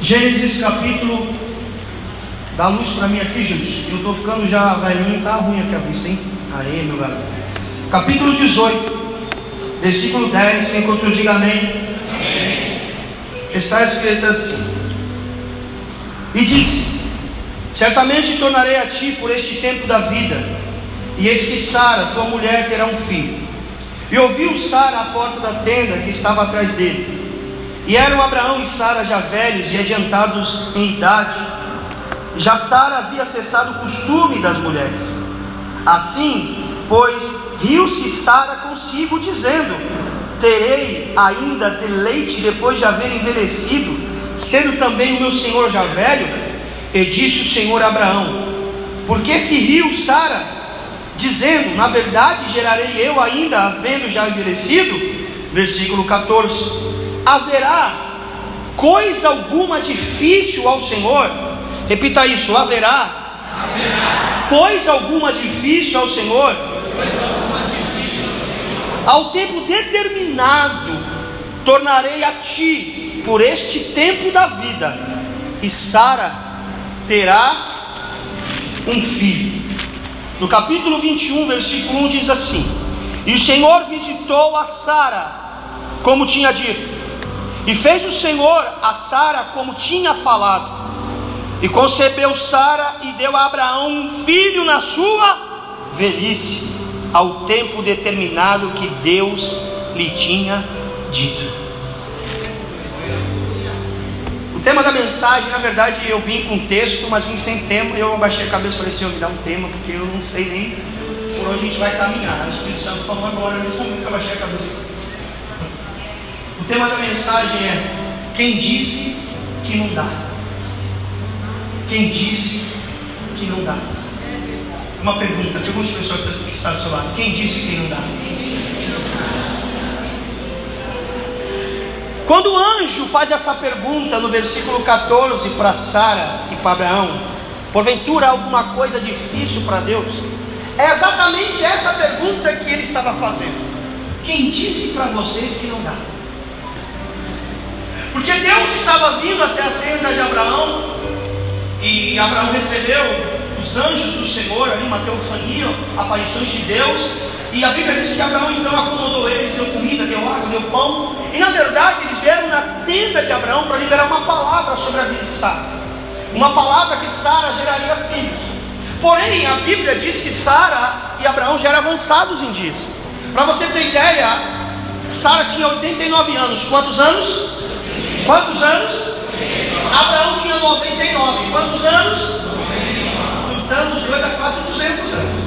Gênesis capítulo. Dá luz para mim aqui, gente. Eu estou ficando já velhinho, tá ruim aqui a vista, hein? Aí, meu garoto. Capítulo 18, versículo 10. Quem encontrou, diga amém. amém. Está escrito assim: E disse: Certamente tornarei a ti por este tempo da vida, e eis que Sara, tua mulher, terá um filho. E ouviu Sara à porta da tenda que estava atrás dele. E eram Abraão e Sara já velhos e adiantados em idade. Já Sara havia cessado o costume das mulheres. Assim, pois, riu-se Sara consigo, dizendo: Terei ainda deleite depois de haver envelhecido, sendo também o meu senhor já velho? E disse o Senhor Abraão: Porque se riu Sara, dizendo: Na verdade gerarei eu ainda, havendo já envelhecido? Versículo 14 haverá coisa alguma difícil ao Senhor? Repita isso: haverá, haverá. coisa alguma difícil ao Senhor? Ao tempo determinado, tornarei a ti por este tempo da vida, e Sara terá um filho. No capítulo 21, versículo 1 diz assim: E o Senhor visitou a Sara, como tinha dito, e fez o Senhor a Sara como tinha falado. E concebeu Sara e deu a Abraão um filho na sua velhice, ao tempo determinado que Deus lhe tinha dito. O tema da mensagem, na verdade, eu vim com texto, mas vim sem tema. Eu abaixei a cabeça e falei, Senhor, me dá um tema, porque eu não sei nem por onde a gente vai caminhar. O Espírito Santo falou agora, nesse momento que eu abaixei a cabeça tema da mensagem é: Quem disse que não dá? Quem disse que não dá? Uma pergunta, pergunte para pessoa que está do seu lado: Quem disse que não dá? Quando o anjo faz essa pergunta no versículo 14 para Sara e para Abraão, porventura alguma coisa difícil para Deus? É exatamente essa pergunta que ele estava fazendo. Quem disse para vocês que não dá? Porque Deus estava vindo até a tenda de Abraão, e Abraão recebeu os anjos do Senhor, ali, uma teofania, aparições de Deus, e a Bíblia diz que Abraão então acomodou eles, deu comida, deu água, deu pão, e na verdade eles vieram na tenda de Abraão para liberar uma palavra sobre a vida de Sara, uma palavra que Sara geraria filhos. Porém, a Bíblia diz que Sara e Abraão já eram avançados em dias. Para você ter ideia, Sara tinha 89 anos. Quantos anos? Quantos anos? Abraão tinha 99. Quantos anos? Juntando os dois dá quase 200 anos.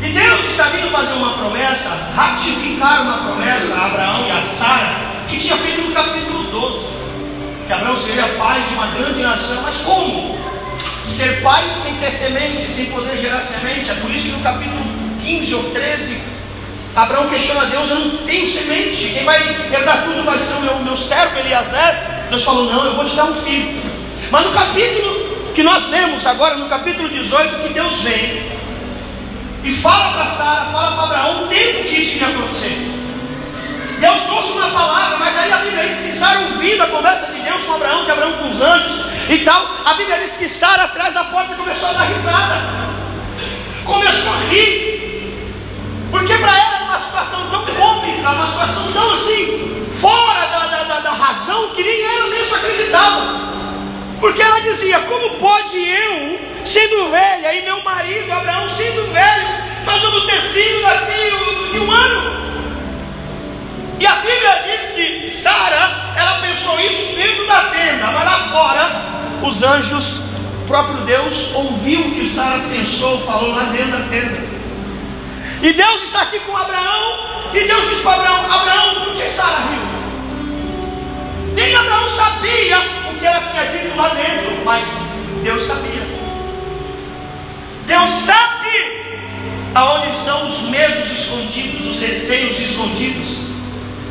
E Deus está vindo fazer uma promessa, ratificar uma promessa a Abraão e a Sara, que tinha feito no capítulo 12. Que Abraão seria pai de uma grande nação. Mas como? Ser pai sem ter semente, sem poder gerar semente. É por isso que no capítulo 15 ou 13 Abraão questiona a Deus: Eu não tenho semente, quem vai herdar tudo vai ser o meu, meu servo Eliezer. Deus falou: Não, eu vou te dar um filho. Mas no capítulo que nós lemos agora, no capítulo 18, que Deus vem e fala para Sara, fala para Abraão o tempo que isso ia acontecer. Deus trouxe uma palavra, mas aí a Bíblia diz que Sara ouvindo a conversa de Deus com Abraão, de Abraão com os anjos e tal, a Bíblia diz que Sara atrás da porta começou a dar risada, começou a rir. Porque para ela uma situação tão cômica, uma situação tão assim, fora da, da, da, da razão, que nem ela mesma acreditava. Porque ela dizia: Como pode eu, sendo velha, e meu marido Abraão sendo velho, nós vamos ter filho daqui de um ano? E a Bíblia diz que Sara, ela pensou isso dentro da tenda, mas lá fora, os anjos, o próprio Deus, ouviu o que Sara pensou, falou lá dentro da tenda. E Deus está aqui com Abraão. E Deus diz para Abraão: Abraão, por que Sara riu? Nem Abraão sabia o que ela tinha dito lá dentro, mas Deus sabia. Deus sabe aonde estão os medos escondidos, os receios escondidos.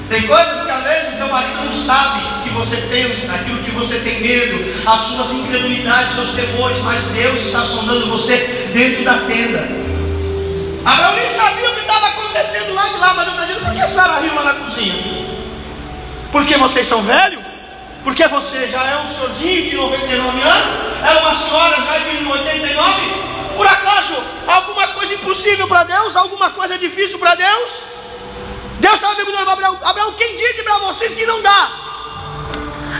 Tem coisas que às vezes o teu marido não sabe que você pensa, aquilo que você tem medo, as suas incredulidades, seus temores, mas Deus está sondando você dentro da tenda. Abraão nem sabia o que estava acontecendo lá de lá, mas Deus está dizendo, por que Sara riu na cozinha? Porque vocês são velhos? Porque você já é um senhorzinho de 99 anos, era uma senhora já de 89. Por acaso, alguma coisa impossível para Deus? Alguma coisa difícil para Deus? Deus estava perguntando para Abraão: Abraão, quem disse para vocês que não dá?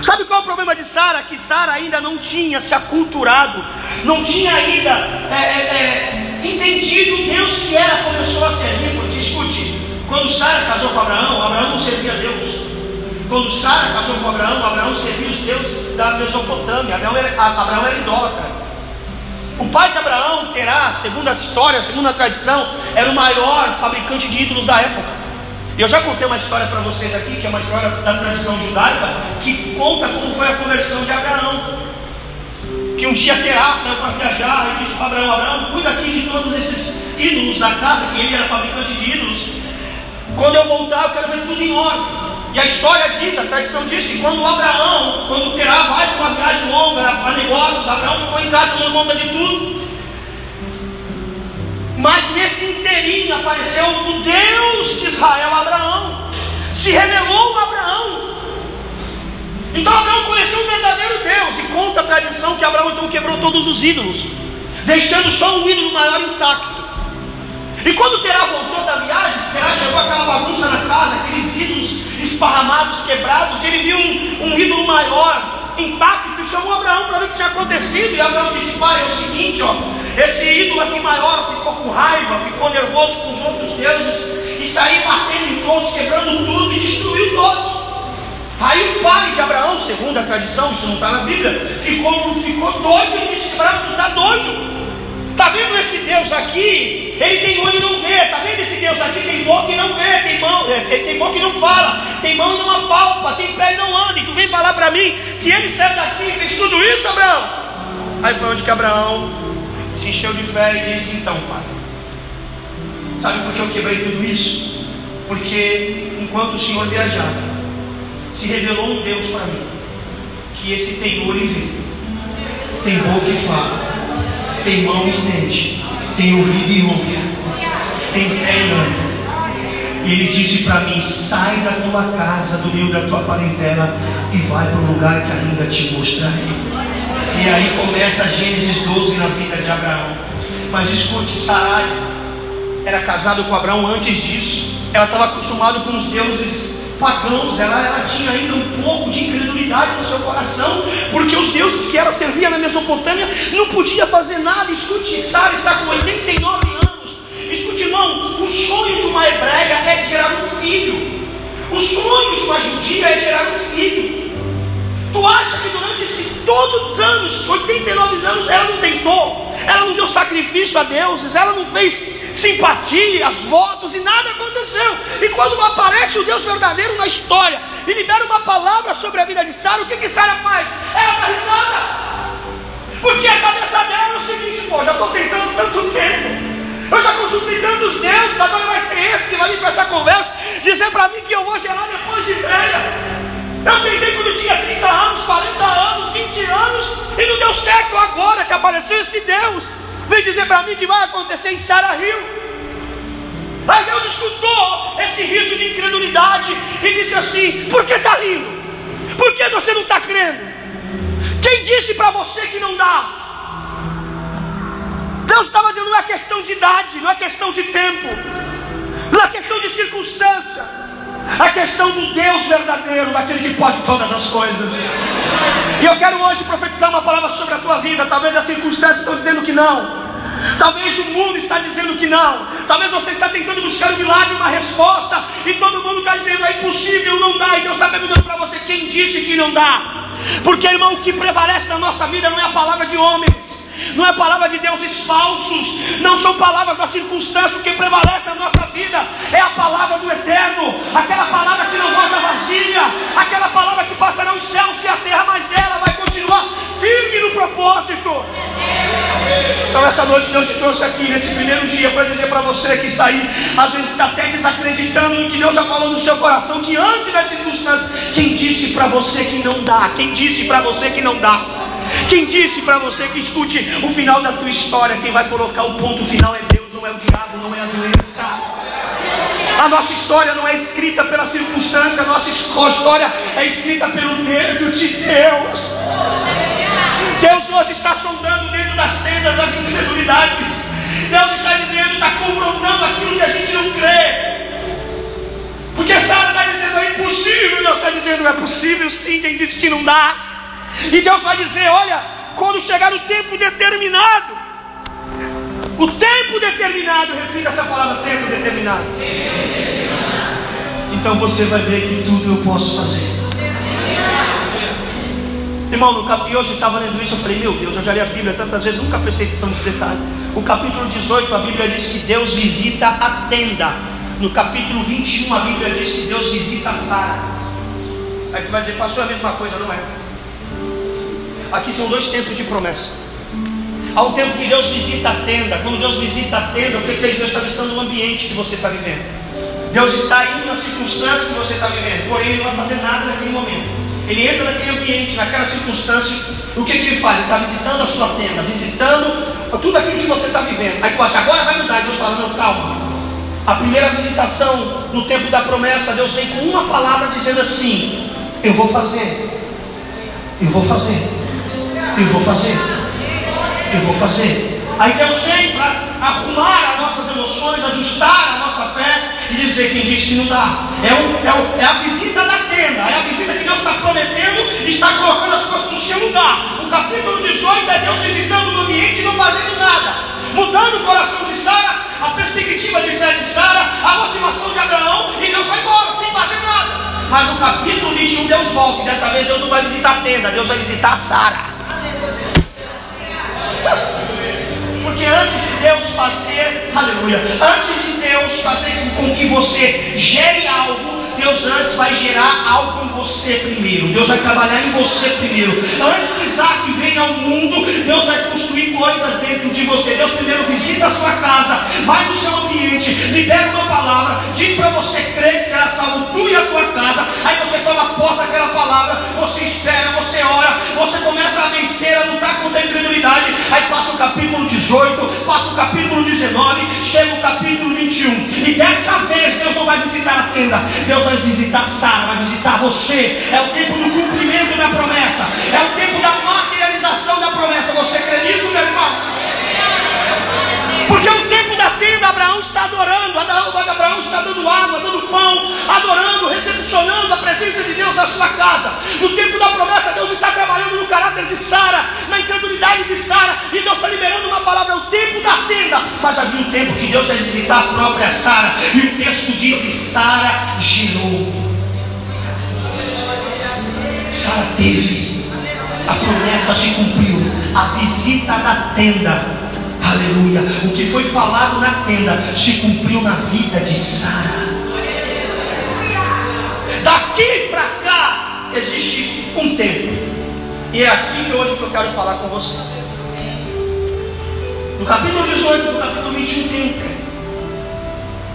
Sabe qual é o problema de Sara? Que Sara ainda não tinha se aculturado, não tinha ainda é, é, é, entendido Deus que era, começou a servir. Porque escute, quando Sara casou com Abraão, Abraão não servia a Deus. Quando Sara casou com Abraão, Abraão servia os deuses da Mesopotâmia. Abraão era, Abraão era idólatra. O pai de Abraão, Terá, segundo a história, segundo a tradição, era o maior fabricante de ídolos da época. Eu já contei uma história para vocês aqui, que é uma história da tradição judaica, que conta como foi a conversão de Abraão. Que um dia Terá saiu para viajar e disse para Abraão: Abraão, cuida aqui de todos esses ídolos da casa, que ele era fabricante de ídolos. Quando eu voltar, eu quero ver tudo em ordem. E a história diz, a tradição diz que quando Abraão, quando Terá vai para uma viagem longa, para negócios, Abraão ficou em casa tomando conta de tudo. Mas nesse inteirinho apareceu o Deus de Israel Abraão. Se revelou a Abraão. Então Abraão conheceu o verdadeiro Deus. E conta a tradição que Abraão então quebrou todos os ídolos, deixando só um ídolo maior intacto. E quando Terá voltou da viagem, Terá chegou aquela bagunça na casa, aqueles ídolos esparramados, quebrados, ele viu um, um ídolo maior, intacto, e chamou Abraão para ver o que tinha acontecido. E Abraão disse: Pai, é o seguinte, ó, esse ídolo aqui maior ficou com raiva, ficou nervoso com os outros deuses e saiu batendo em todos, quebrando tudo e destruiu todos. Aí o pai de Abraão, segundo a tradição, isso não está na Bíblia, ficou, ficou doido e disse: Abraão, tu está doido. Está vendo esse Deus aqui? Ele tem olho e não vê. Está vendo esse Deus aqui? Tem boca e não vê. Tem mão, é, tem boca e não fala. Tem mão e não apalpa. Tem pé e não anda. E tu vem falar para mim que ele saiu daqui e fez tudo isso, Abraão? Aí foi onde que Abraão se encheu de fé e disse: Então, pai, sabe por que eu quebrei tudo isso? Porque enquanto o Senhor viajava, se revelou um Deus para mim, que esse tem olho e vê, tem boca e fala, tem mão e sente, tem ouvido e ouve, tem pé e anda. E ele disse para mim: sai da tua casa, do meio da tua parentela e vai para o lugar que ainda te mostrarei. E aí começa Gênesis 12 na vida de Abraão. Mas escute, Sarai era casado com Abraão antes disso. Ela estava acostumada com os deuses pagãos. Ela, ela tinha ainda um pouco de incredulidade no seu coração, porque os deuses que ela servia na Mesopotâmia não podia fazer nada. Escute, Sara está com 89 anos. Escute, irmão, o sonho de uma hebreia é gerar um filho. O sonho de uma judia é gerar um filho. Tu acha que durante esses todos os anos, 89 anos, ela não tentou, ela não deu sacrifício a deuses, ela não fez simpatia, votos e nada aconteceu. E quando aparece o Deus verdadeiro na história e libera uma palavra sobre a vida de Sara, o que que Sara faz? Ela dá risada. Porque a cabeça dela é o seguinte, pô, já estou tentando tanto tempo. Eu já consultei tantos deuses, agora vai ser esse que vai vir com essa conversa, dizer para mim que eu vou gerar depois de velha. Eu tentei quando tinha 30 anos, 40 anos, 20 anos, e não deu certo. Agora que apareceu esse Deus, vem dizer para mim que vai acontecer em Sarah Hill. Aí Deus escutou esse riso de incredulidade e disse assim: Por que está rindo? Por que você não está crendo? Quem disse para você que não dá? Deus estava dizendo: não é questão de idade, não é questão de tempo, não é questão de circunstância a questão do Deus verdadeiro, daquele que pode todas as coisas. E eu quero hoje profetizar uma palavra sobre a tua vida. Talvez as circunstâncias estão dizendo que não. Talvez o mundo está dizendo que não. Talvez você está tentando buscar um milagre, uma resposta, e todo mundo está dizendo é impossível, não dá. E Deus está perguntando para você quem disse que não dá. Porque, irmão, o que prevalece na nossa vida não é a palavra de homens não é palavra de deuses falsos, não são palavras da circunstância. O que prevalece na nossa vida é a palavra do eterno, aquela palavra que não volta vazia, aquela palavra que passará os céus e a terra, mas ela vai continuar firme no propósito. Então, essa noite, Deus te trouxe aqui nesse primeiro dia para dizer para você que está aí, às vezes está até desacreditando no que Deus já falou no seu coração, diante das circunstâncias. Quem disse para você que não dá? Quem disse para você que não dá? Quem disse para você que escute o final da tua história? Quem vai colocar o ponto final é Deus, não é o diabo, não é a doença. A nossa história não é escrita pela circunstância, a nossa história é escrita pelo dedo de Deus. Deus hoje está sondando dentro das tendas as incredulidades. Deus está dizendo, está confrontando aquilo que a gente não crê. Porque Sara está dizendo é impossível, Deus está dizendo é possível sim, quem disse que não dá. E Deus vai dizer: olha, quando chegar o tempo determinado, o tempo determinado, repita essa palavra, tempo determinado. Então você vai ver que tudo eu posso fazer. Irmão, no cap... hoje eu estava lendo isso, eu falei, meu Deus, eu já li a Bíblia tantas vezes, nunca prestei atenção nesse detalhe. O capítulo 18, a Bíblia diz que Deus visita a tenda. No capítulo 21, a Bíblia diz que Deus visita a Sara. Aí tu vai dizer, pastor, é a mesma coisa, não é? Aqui são dois tempos de promessa. Há um tempo que Deus visita a tenda. Quando Deus visita a tenda, o que, que Deus está visitando o ambiente que você está vivendo. Deus está indo na circunstância que você está vivendo, porém Ele não vai fazer nada naquele momento. Ele entra naquele ambiente, naquela circunstância. O que, que ele faz? Ele está visitando a sua tenda, visitando tudo aquilo que você está vivendo. Aí tu agora vai mudar. E Deus fala, não, calma. A primeira visitação no tempo da promessa, Deus vem com uma palavra dizendo assim: Eu vou fazer, eu vou fazer. Eu vou fazer. Eu vou fazer. Aí Deus vem para arrumar as nossas emoções, ajustar a nossa fé e dizer quem diz que não dá. É, um, é, um, é a visita da tenda, é a visita que Deus está prometendo está colocando as coisas no seu lugar. O capítulo 18 é Deus visitando o ambiente e não fazendo nada, mudando o coração de Sara, a perspectiva de fé de Sara, a motivação de Abraão, e Deus vai embora sem fazer nada. Mas no capítulo 21 Deus volta, e dessa vez Deus não vai visitar a tenda, Deus vai visitar Sara. Porque antes de Deus fazer, aleluia, antes de Deus fazer com que você gere algo, Deus antes vai gerar algo em você primeiro. Deus vai trabalhar em você primeiro. Antes que Isaac venha ao mundo, Deus vai construir coisas dentro de você. Deus primeiro visita a sua casa, vai no seu ambiente, libera uma palavra, diz para você crer que será salvo tu e a tua casa. Aí você toma posse daquela palavra, você espera, você ora, você começa a vencer, a lutar contra a incredulidade. Aí passa o capítulo 18, passa o capítulo 19, chega o capítulo 21. E dessa vez Deus não vai visitar a tenda, Deus vai visitar Sara, vai visitar você. É o tempo do cumprimento da promessa, é o tempo da materialização da promessa. Você Abraão está adorando, Abraão está dando água, dando pão, adorando, recepcionando a presença de Deus na sua casa. No tempo da promessa, Deus está trabalhando no caráter de Sara, na incredulidade de Sara, e Deus está liberando uma palavra, é o tempo da tenda. Mas havia um tempo que Deus ia visitar a própria Sara, e o texto diz: Sara girou. Sara teve, a promessa se cumpriu, a visita da tenda Aleluia. O que foi falado na tenda se cumpriu na vida de Sara. Daqui para cá existe um tempo. E é aqui hoje que eu quero falar com você. No capítulo 18, no capítulo 21 tem um tempo.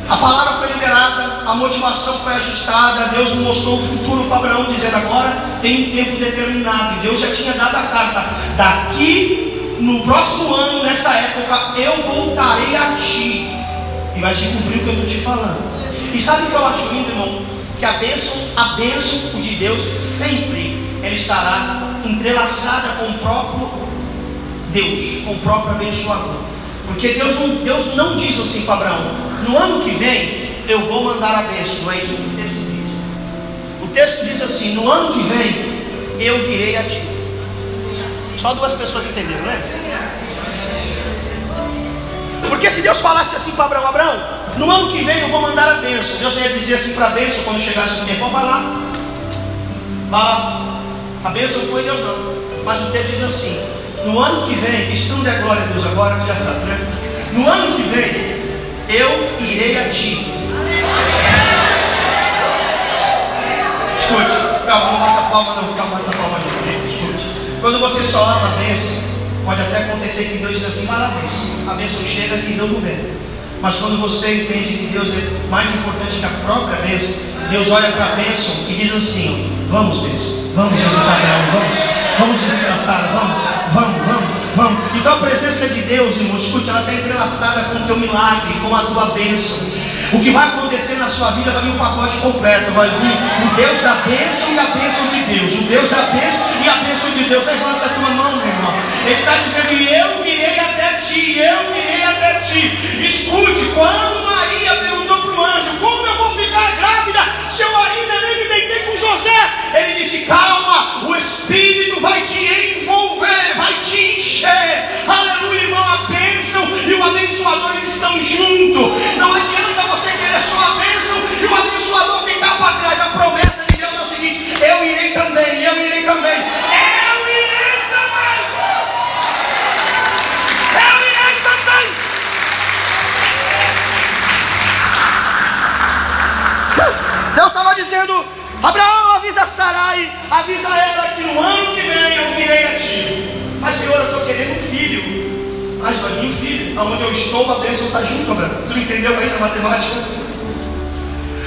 A palavra foi liberada, a motivação foi ajustada, Deus mostrou o futuro para Abraão, dizendo agora tem um tempo determinado. E Deus já tinha dado a carta. Daqui no próximo ano, nessa época, eu voltarei a ti. E vai se cumprir o que eu estou te falando. E sabe o que eu acho lindo, irmão? Que a bênção, a bênção de Deus sempre ela estará entrelaçada com o próprio Deus, com o próprio abençoador. Porque Deus não, Deus não diz assim para Abraão: no ano que vem eu vou mandar a bênção. Não é isso que o texto diz. O texto diz assim: no ano que vem eu virei a ti. Só duas pessoas entenderam, né? Porque se Deus falasse assim para Abraão, Abraão, no ano que vem eu vou mandar a bênção. Deus ia dizer assim para a bênção quando chegasse o tempo, vai lá. Vai lá. A bênção foi Deus não. Mas o texto diz assim, no ano que vem, isso não é glória a Deus agora, já sabe, né? No ano que vem, eu irei a ti. Escute, calma, não bata palma não, calma, bata palma. Quando você só ama a bênção, pode até acontecer que Deus diz assim, parabéns, a bênção chega e não governa. Mas quando você entende que Deus é mais importante que a própria bênção, Deus olha para a bênção e diz assim, vamos bênção, vamos visitar Abraão, vamos, vamos Sara, vamos, vamos, vamos, vamos. Então a presença de Deus, irmão, escute, ela está entrelaçada com o teu milagre, com a tua bênção. O que vai acontecer na sua vida vai vir um pacote completo. Vai vir o Deus da bênção e a bênção de Deus. O Deus da bênção e a bênção de Deus. Levanta a tua mão, meu irmão. Ele está dizendo: Eu virei até ti, eu virei até ti. Escute, quando Maria perguntou para o anjo: Como eu vou ficar grávida se eu ainda nem me deitei com José? Ele disse: Calma, o Espírito vai te envolver, vai te encher. A bênção e o abençoador eles estão juntos. Não adianta você querer só a bênção e o abençoador ficar para trás. A promessa de Deus é o seguinte: Eu irei também, eu irei também. Eu irei também. Eu irei também. Deus estava dizendo: Abraão, avisa Sarai, avisa ela que no ano Aonde eu estou, a bênção está junto, Abraão. Tu entendeu aí na matemática?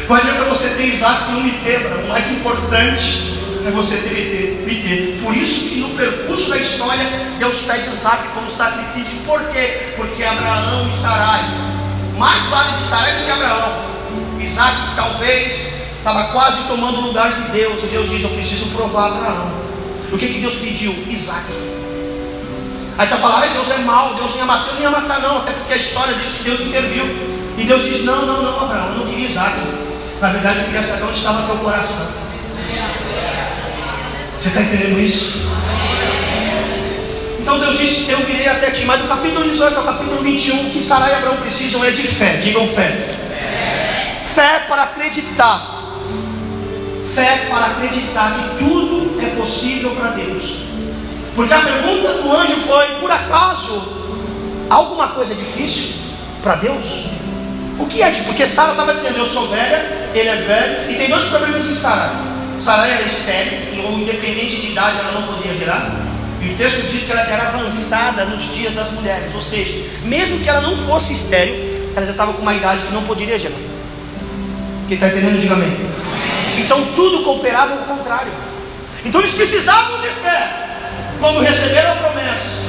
Não adianta você ter Isaac e não me ter. O mais importante é você ter, me ter. Por isso que no percurso da história, Deus pede Isaac como sacrifício. Por quê? Porque Abraão e Sarai, mais vale de Sarai do que Abraão. Isaac talvez estava quase tomando o lugar de Deus. E Deus diz: Eu preciso provar Abraão. O que, que Deus pediu? Isaac. Aí está falando, Deus é mau, Deus não ia matar, não ia matar, não, até porque a história diz que Deus interviu. E Deus diz: Não, não, não, Abraão, eu não queria Isaac. Na verdade, eu queria saber onde estava teu coração. Você está entendendo isso? Então Deus disse: Eu virei até ti. Mas do capítulo 18 ao capítulo 21, o que Sarai e Abraão precisam é de fé. Digam fé. Fé para acreditar. Fé para acreditar que tudo é possível para Deus. Porque a pergunta do anjo foi: por acaso alguma coisa difícil para Deus? O que é? Porque Sara estava dizendo: eu sou velha, ele é velho, e tem dois problemas em Sara. Sara era estéril, ou independente de idade ela não podia gerar. E o texto diz que ela já era avançada nos dias das mulheres, ou seja, mesmo que ela não fosse estéril, ela já estava com uma idade que não poderia gerar. Quem está entendendo, diga amém. Então tudo cooperava ao contrário. Então eles precisavam de fé quando receberam a promessa.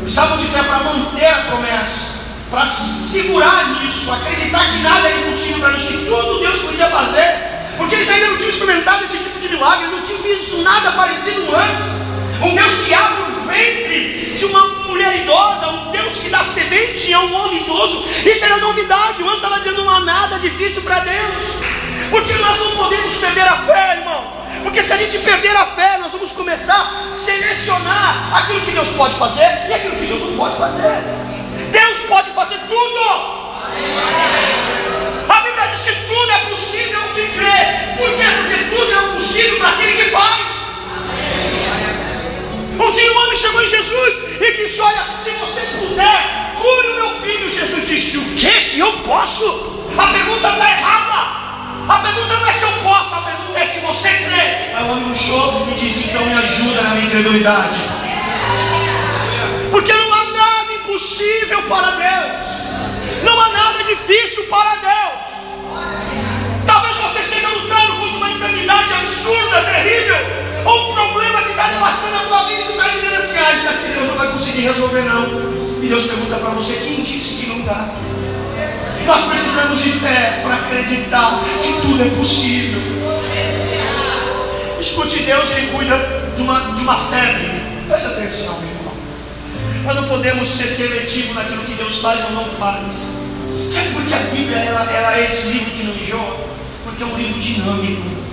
Precisavam de fé para manter a promessa, para segurar nisso, acreditar que nada era impossível para eles, que tudo Deus podia fazer, porque eles ainda não tinham experimentado esse tipo de milagre, não tinham visto nada parecido antes. Um Deus que abre o ventre de uma mulher idosa, um Deus que dá semente a um homem idoso. Isso era novidade. O anjo estava dizendo: não há nada difícil para Deus, porque nós não podemos perder a fé, irmão. Porque se a gente perder a fé, nós vamos começar a selecionar aquilo que Deus pode fazer e aquilo que Deus não pode fazer. Deus pode fazer tudo. A Bíblia diz que tudo é possível que crê. Por quê? Porque tudo é possível para aquele que faz. Um dia um homem chegou em Jesus e disse: Olha, se você puder, cure o meu filho. Jesus disse: O que? Se eu posso? A pergunta está errada. A pergunta não é se eu posso, a pergunta é se você crê. Aí o homem murchou e disse: Então me ajuda na minha incredulidade. Porque não há nada impossível para Deus, não há nada difícil para Deus. Talvez você esteja lutando contra uma enfermidade absurda, terrível, ou um problema que está devastando a tua vida e tu está dizendo assim: Ah, isso aqui Deus não vai conseguir resolver, não. E Deus pergunta para você: Quem disse que não dá? Nós precisamos de fé para acreditar que tudo é possível. Escute, Deus ele cuida de uma, de uma febre. Presta atenção, meu irmão. Nós não podemos ser seletivos naquilo que Deus faz ou não faz. Sabe por que a Bíblia ela, ela é esse livro que não enjoa? Porque é um livro dinâmico.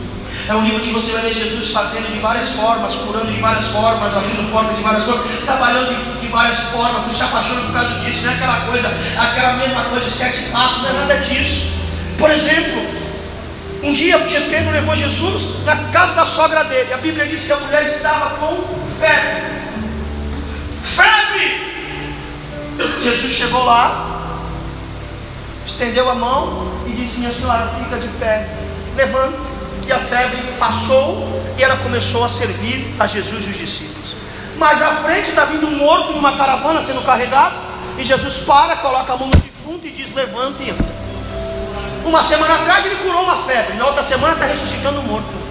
É um livro que você vai ver Jesus fazendo de várias formas, curando de várias formas, abrindo portas de várias formas, trabalhando de, de várias formas, se apaixona por causa disso, não é aquela coisa, aquela mesma coisa de sete passos, não é nada disso. Por exemplo, um dia Pedro levou Jesus na casa da sogra dele. A Bíblia diz que a mulher estava com febre. Febre! Jesus chegou lá, estendeu a mão e disse: Minha senhora, fica de pé, levanta e a febre passou e ela começou a servir a Jesus e os discípulos. Mas à frente está vindo um morto numa caravana sendo carregado, e Jesus para, coloca a mão no defunto e diz: Levanta e entra. Uma semana atrás ele curou uma febre, na outra semana está ressuscitando um morto.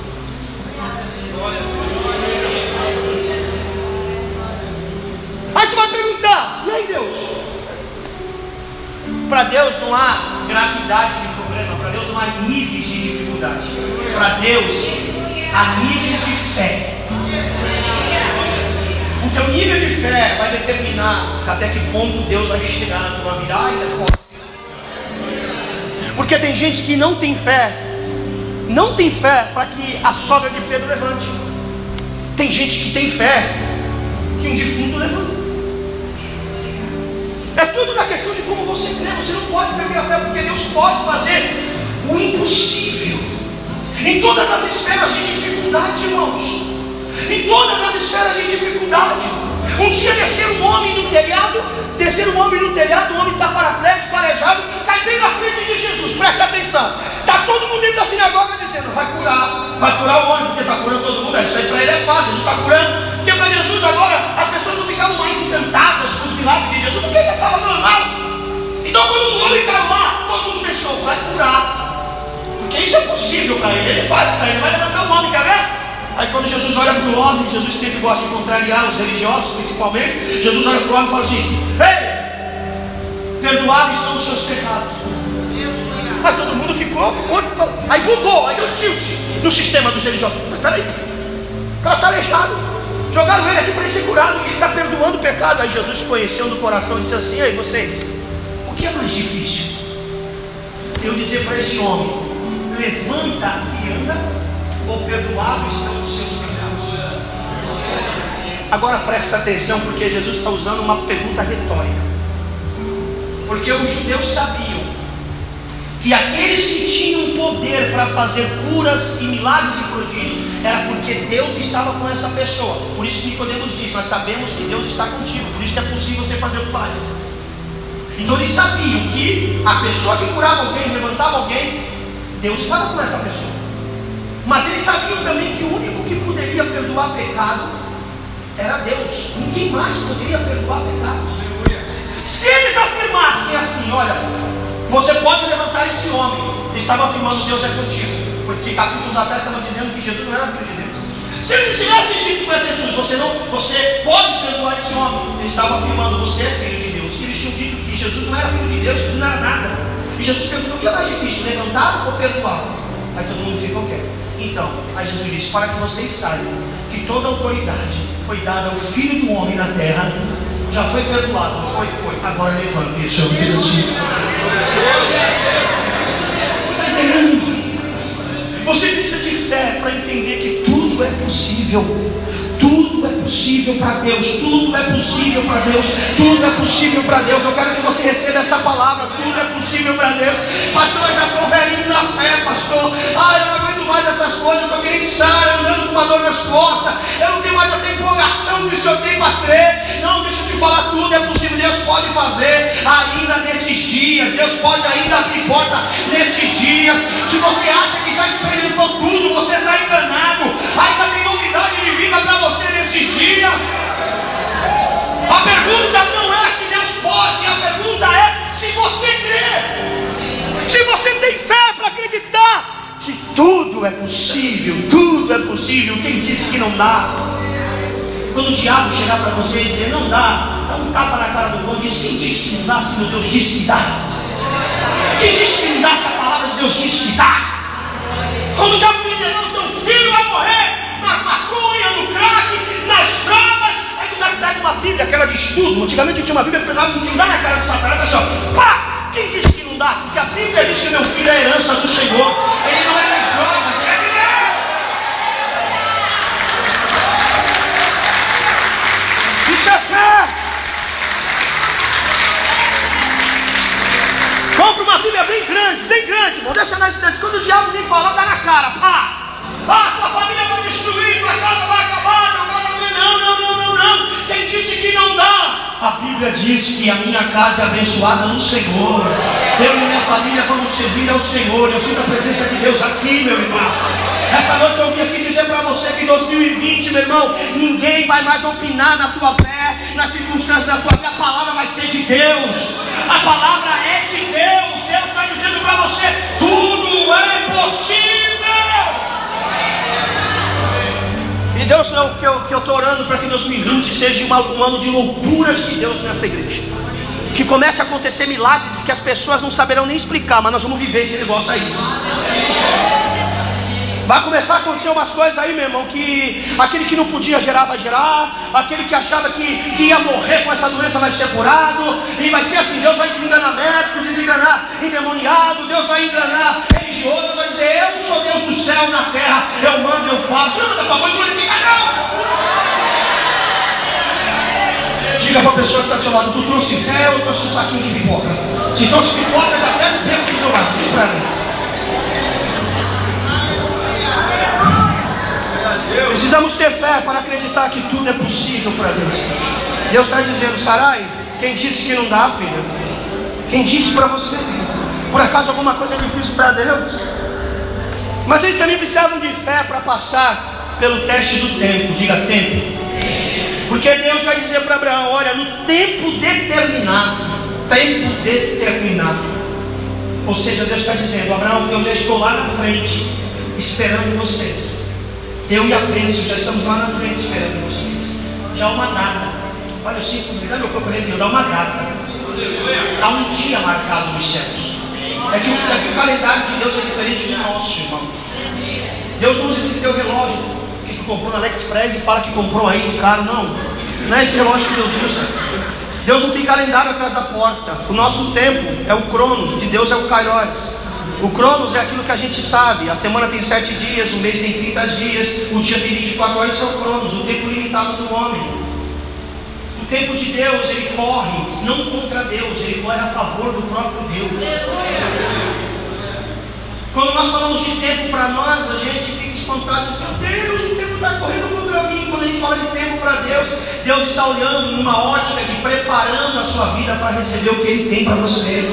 Aí tu vai perguntar: E aí, Deus? Para Deus não há gravidade de problema. há níveis de dificuldade. Para Deus, há nível de fé. O teu nível de fé vai determinar até que ponto Deus vai chegar na tua vida. Ah, isso é forte. Porque tem gente que não tem fé, não tem fé para que a sogra de Pedro levante. Tem gente que tem fé que um defunto levanta. É tudo na questão de como você crê. Você não pode perder a fé, porque Deus pode fazer o impossível. Em todas as esferas de dificuldade, irmãos. Em todas as esferas de dificuldade. Um dia descer um homem no telhado, descer um homem no telhado, um homem está paraplégico, calejado, cai bem na frente de Jesus, presta atenção. Está todo mundo dentro da sinagoga dizendo, vai curar, vai curar o homem, porque está curando todo mundo. Isso aí para ele é fácil, Jesus está curando. Porque para Jesus agora as pessoas não ficavam mais encantadas com os milagres de Jesus, porque já estava normal. Então quando o homem estava lá, todo mundo pensou, vai curar. Porque isso é possível para ele, ele faz isso aí, ele vai levantar o homem, quer ver? Aí quando Jesus olha para o homem, Jesus sempre gosta de contrariar os religiosos, principalmente. Jesus olha para o homem e fala assim: Ei, perdoados estão os seus pecados. Aí todo mundo ficou, ficou, aí bugou, aí deu tilt no sistema dos religiosos. Mas peraí, o cara está aleijado. Jogaram ele aqui para ele ser curado, ele está perdoando o pecado. Aí Jesus conheceu no coração e disse assim: Ei, vocês, o que é mais difícil? Eu dizer para esse homem: levanta e anda ou perdoados estão os seus pecados. Agora presta atenção, porque Jesus está usando uma pergunta retórica. Porque os judeus sabiam que aqueles que tinham poder para fazer curas e milagres e prodígios era porque Deus estava com essa pessoa. Por isso que Nicodemos diz: Nós sabemos que Deus está contigo, por isso que é possível você fazer o que faz. Então eles sabiam que a pessoa que curava alguém, levantava alguém, Deus estava com essa pessoa. Mas eles sabiam também que o único que poderia perdoar pecado era Deus. Ninguém mais poderia perdoar pecados. Se eles afirmassem assim, olha, você pode levantar esse homem, estava afirmando Deus é contigo, porque capítulos atrás estava dizendo que Jesus não era filho de Deus. Se eles tivessem dito para Jesus, você não, você pode perdoar esse homem, ele estava afirmando você é filho de Deus. Eles tinham dito que Jesus não era filho de Deus, que não era nada. E Jesus perguntou: o que é mais difícil, levantar ou perdoar? Aí todo mundo ficou quieto. Então, a Jesus disse: Para que vocês saibam que toda autoridade foi dada ao Filho do Homem na terra, já foi perdoado, foi? Foi. Agora levante isso, eu fiz. Está entendendo? Você precisa de fé para entender que tudo é possível. Tudo é possível para Deus, tudo é possível para Deus, tudo é possível para Deus. Eu quero que você receba essa palavra, tudo é possível para Deus. Pastor, eu já estou velhinho na fé, pastor. Eu não aguento mais essas coisas, eu estou querendo estar andando com uma dor nas costas. Eu não tenho mais essa empolgação que o Senhor tem para crer. Não, deixa eu te falar, tudo é possível. Deus pode fazer ainda nesses dias. Deus pode ainda abrir porta nesses dias. Se você acha que já experimentou tudo, você está enganado. Ainda tem novidade de vida para você nesses dias. A pergunta não é se Deus pode, a pergunta é se você crê. Se você tem fé para acreditar que tudo é possível, tudo é possível. Quem disse que não dá? Quando o diabo chegar para você e dizer não dá, dá um tapa na cara do bom, diz quem disse que não dá, se meu Deus disse que dá. Quem disse que não dá essa palavra se Deus disse que dá? Quando o diabo dizer não, teu filho vai morrer na maconha, no crack, nas drogas, aí tu dá pega uma Bíblia, aquela de estudo. Antigamente tinha uma Bíblia que precisava não dar na cara do Satanás, assim, ó, pá! Quem disse que não dá? Porque a Bíblia diz que meu filho é a herança do Senhor. Ele não é das drogas, ele é de Deus. Isso é fé. Compra uma Bíblia bem grande, bem grande, irmão. Deixa na estante. Quando o diabo vem falar, dá na cara. Pá! Ah, A Bíblia diz que a minha casa é abençoada no Senhor. Eu e minha família vamos servir ao Senhor. Eu sinto a presença de Deus aqui, meu irmão. Essa noite eu vim aqui dizer para você que em 2020, meu irmão, ninguém vai mais opinar na tua fé, nas circunstâncias da tua vida. A palavra vai ser de Deus. A palavra é de Deus. Deus está dizendo para você: tudo é possível. Deus o que eu estou orando para que 2020 seja uma, um ano de loucuras de Deus nessa igreja. Que comece a acontecer milagres que as pessoas não saberão nem explicar, mas nós vamos viver esse negócio aí. Vai começar a acontecer umas coisas aí, meu irmão, que aquele que não podia gerar vai gerar, aquele que achava que, que ia morrer com essa doença vai ser curado, e vai ser assim: Deus vai desenganar médico, desenganar endemoniado, Deus vai enganar religioso, vai dizer: Eu sou Deus do céu na terra, eu mando, eu faço, eu mando para mãe glorificar não. Diga para a pessoa que está do seu lado: Tu trouxe fé ou trouxe um saquinho de pipoca? Se trouxe pipoca, já pega o tempo do teu lado, diz para mim. Precisamos ter fé para acreditar que tudo é possível para Deus. Deus está dizendo, Sarai, quem disse que não dá, filha? Quem disse para você? Por acaso alguma coisa é difícil para Deus? Mas eles também precisavam de fé para passar pelo teste do tempo. Diga tempo. Porque Deus vai dizer para Abraão: olha, no tempo determinado, tempo determinado. Ou seja, Deus está dizendo: Abraão, eu já estou lá na frente, esperando vocês. Eu e a bênção já estamos lá na frente esperando vocês. Já há uma data. Olha, eu sinto, me dá meu corpo arrepiando, há uma data. Há um dia marcado nos céus. É que, é que o calendário de Deus é diferente do nosso, irmão. Deus usa esse teu relógio que tu comprou na AliExpress e fala que comprou aí no carro. Não, não é esse relógio que Deus usa. Deus não tem calendário atrás da porta. O nosso tempo é o cronos, de Deus é o kairos. O Cronos é aquilo que a gente sabe. A semana tem sete dias, o mês tem 30 dias, o dia tem 24 horas, isso é o Cronos, o tempo limitado do homem. Tempo de Deus, ele corre não contra Deus, ele corre a favor do próprio Deus. Quando nós falamos de tempo para nós, a gente fica espantado, meu Deus, o tempo está correndo contra mim. Quando a gente fala de tempo para Deus, Deus está olhando numa ótica de preparando a sua vida para receber o que Ele tem para você.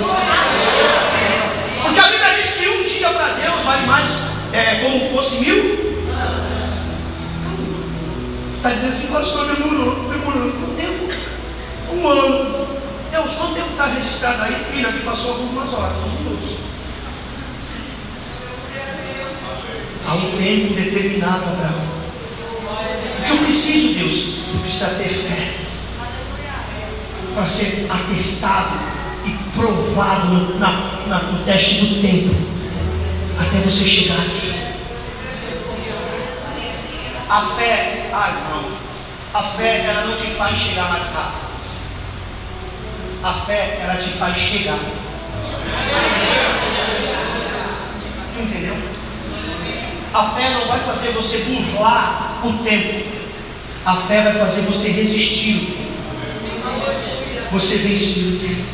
Porque a Bíblia diz que um dia para Deus vale mais é, como fosse mil. Está dizendo assim, pastor, demorou, demorou quanto tempo? Um ano. Deus, quanto tempo está registrado aí? Filho, aqui passou algumas horas, uns minutos. Há um tempo determinado, Abraão. O que eu preciso, Deus? Eu preciso ter fé para ser atestado e provado no, na, na, no teste do tempo, até você chegar aqui. A fé, ai irmão, a fé ela não te faz chegar mais rápido. A fé ela te faz chegar. Entendeu? A fé não vai fazer você burlar o tempo. A fé vai fazer você resistir. Você vencer o tempo.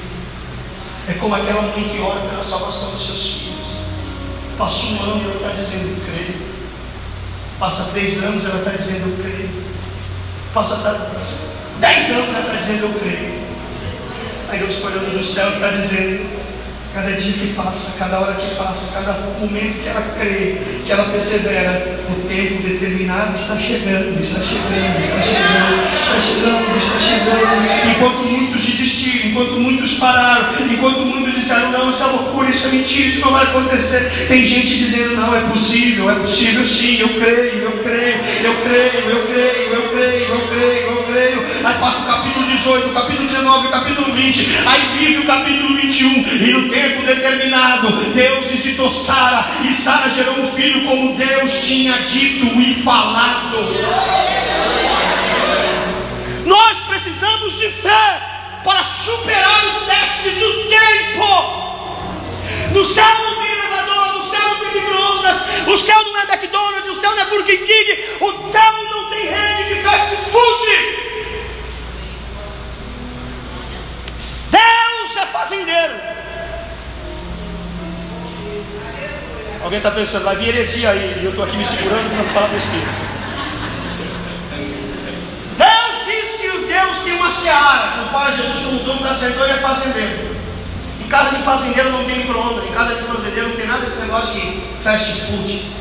É como aquela mãe que ora pela salvação dos seus filhos. Passa um ano e ela está dizendo, eu creio. Passa três anos e ela está dizendo, eu creio. Passa dez anos e ela está dizendo, eu creio. Aí Deus está olhando do céu e está dizendo, Cada dia que passa, cada hora que passa, cada momento que ela crê, que ela persevera, o tempo determinado está chegando, está chegando, está chegando, está chegando, está chegando. Enquanto muitos desistiram, enquanto muitos pararam, enquanto muitos disseram, não, isso é loucura, isso é mentira, isso não vai acontecer. Tem gente dizendo, não, é possível, é possível sim, eu creio, eu creio, eu creio, eu creio, eu creio, eu creio, eu creio. Aí passa o capítulo 18, o capítulo 19, o capítulo 20, aí vive o capítulo 21, e no tempo determinado, Deus visitou Sara e Sara gerou um filho como Deus tinha dito e falado. Nós precisamos de fé para superar o teste do tempo. No céu não tem elevador, no céu não tem microondas, o céu não é McDonald's, o céu não é Burger King, o céu não tem rede de fast food. Deus é fazendeiro. Alguém está pensando, vai vir heresia aí, e eu estou aqui me segurando para não falar besteira. Deus diz que Deus tem uma seara. Compara Jesus como dono da seara, é fazendeiro. Em casa de fazendeiro não tem micro-ondas, em casa de fazendeiro não tem nada desse negócio de fast food.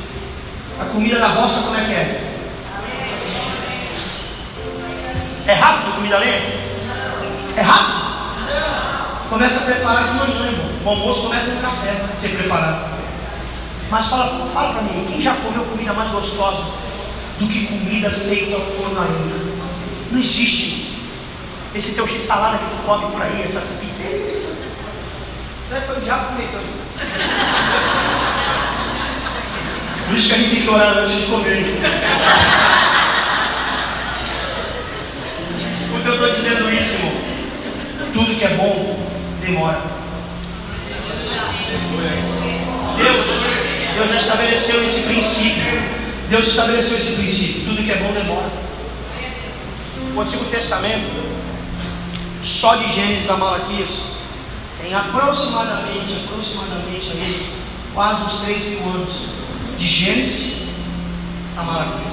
A comida da roça como é que é? É rápido a comida ali? É rápido? Começa a preparar de manhã, irmão. O almoço começa no café, ser preparado. Mas fala, fala para mim, quem já comeu comida mais gostosa do que comida feita ao forno ainda? Não existe. esse teu x-salada que tu come por aí, essas pizzas. Isso aí foi o diabo que meteu. Por isso que a gente tem que orar antes de comer. Porque eu estou dizendo isso, irmão. Tudo que é bom demora. Deus, Deus já estabeleceu esse princípio. Deus estabeleceu esse princípio. Tudo que é bom demora. O Antigo Testamento, só de Gênesis a Malaquias, tem aproximadamente, aproximadamente aí, quase uns 3 mil anos. De Gênesis a Malaquias.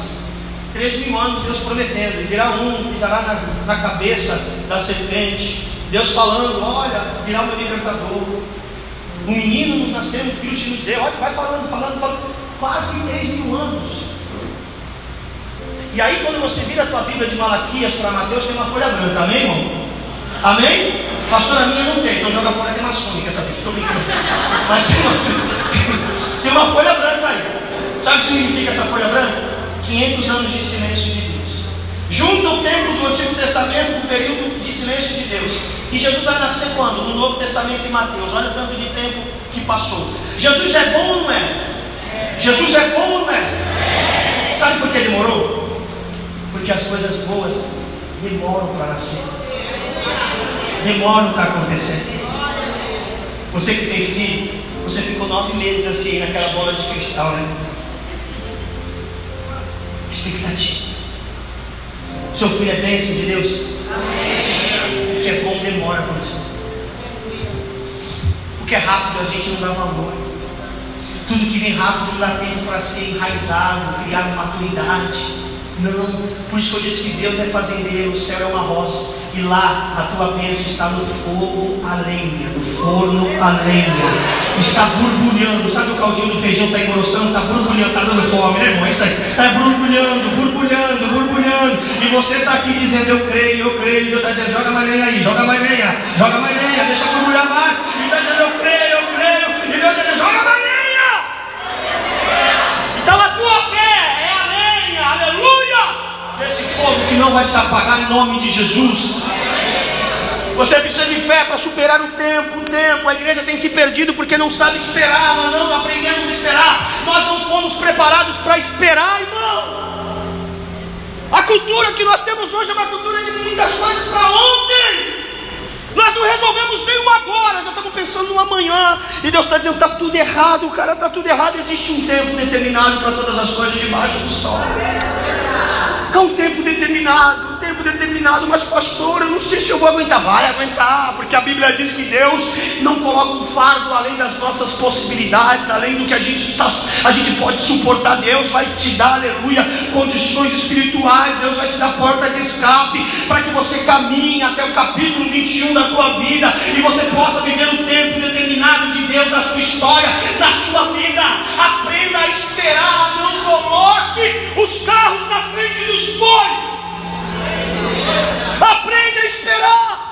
3 mil anos Deus prometendo, virá um, pisará na, na cabeça da serpente. Deus falando, olha, virá o meu libertador. Um menino nos nasceu, um filho se nos deu. Olha, vai falando, falando, falando. Quase 3 mil anos. E aí, quando você vira a tua Bíblia de Malaquias para Mateus, tem uma folha branca, amém, irmão? Amém? Pastora minha não tem, então joga fora de maçônica, sabe? Estou brincando. Mas tem uma, tem uma folha branca aí. Sabe o que significa essa folha branca? 500 anos de silêncio. Junto ao tempo do Antigo Testamento, o período de silêncio de Deus. E Jesus vai nascer quando? No Novo Testamento em Mateus. Olha o tanto de tempo que passou. Jesus é bom ou não é? Jesus é bom ou não é? Sabe por que demorou? Porque as coisas boas demoram para nascer, demoram para acontecer. Você que tem filho, você ficou nove meses assim naquela bola de cristal, né? Expectativa. Seu filho é bênção de Deus? O que é bom demora a acontecer. O que é rápido a gente não dá valor. Tudo que vem rápido não dá tempo para ser enraizado, criar maturidade. Não, por isso que eu disse que Deus é fazendeiro, o céu é uma roça, e lá a tua bênção está no fogo a lenha, no forno a lenha, está borbulhando. Sabe o caldinho do feijão está engrossando, está borbulhando, está dando fome, né, irmão? É isso aí, está borbulhando, borbulhando, borbulhando, e você está aqui dizendo: Eu creio, eu creio, e Deus está dizendo: Joga mais lenha aí, joga mais lenha, joga mais lenha, deixa borbulhar mais, e está dizendo: Eu creio, eu creio, e Deus está dizendo: Joga mais lenha. Então a tua fé é a lenha, aleluia desse fogo que não vai se apagar em nome de Jesus. Você precisa de fé para superar o tempo, o tempo. A igreja tem se perdido porque não sabe esperar, nós não aprendemos a esperar. Nós não fomos preparados para esperar, irmão. A cultura que nós temos hoje é uma cultura de muitas coisas para ontem. Nós não resolvemos nem o agora, já estamos pensando no amanhã. E Deus está dizendo: está tudo errado, cara, está tudo errado. Existe um tempo determinado para todas as coisas debaixo do sol. Há um tempo determinado, tempo determinado, mas pastor, eu não sei se eu vou aguentar. Vai aguentar, porque a Bíblia diz que Deus não coloca um fardo além das nossas possibilidades, além do que a gente, a gente pode suportar. Deus vai te dar, aleluia, condições espirituais, Deus vai te dar porta de escape para que você caminhe até o capítulo 21 da tua vida e você possa viver o tempo determinado de Deus na sua história, na sua vida. Aprenda a esperar, não coloque os carros na frente dos bois. Aprenda a esperar.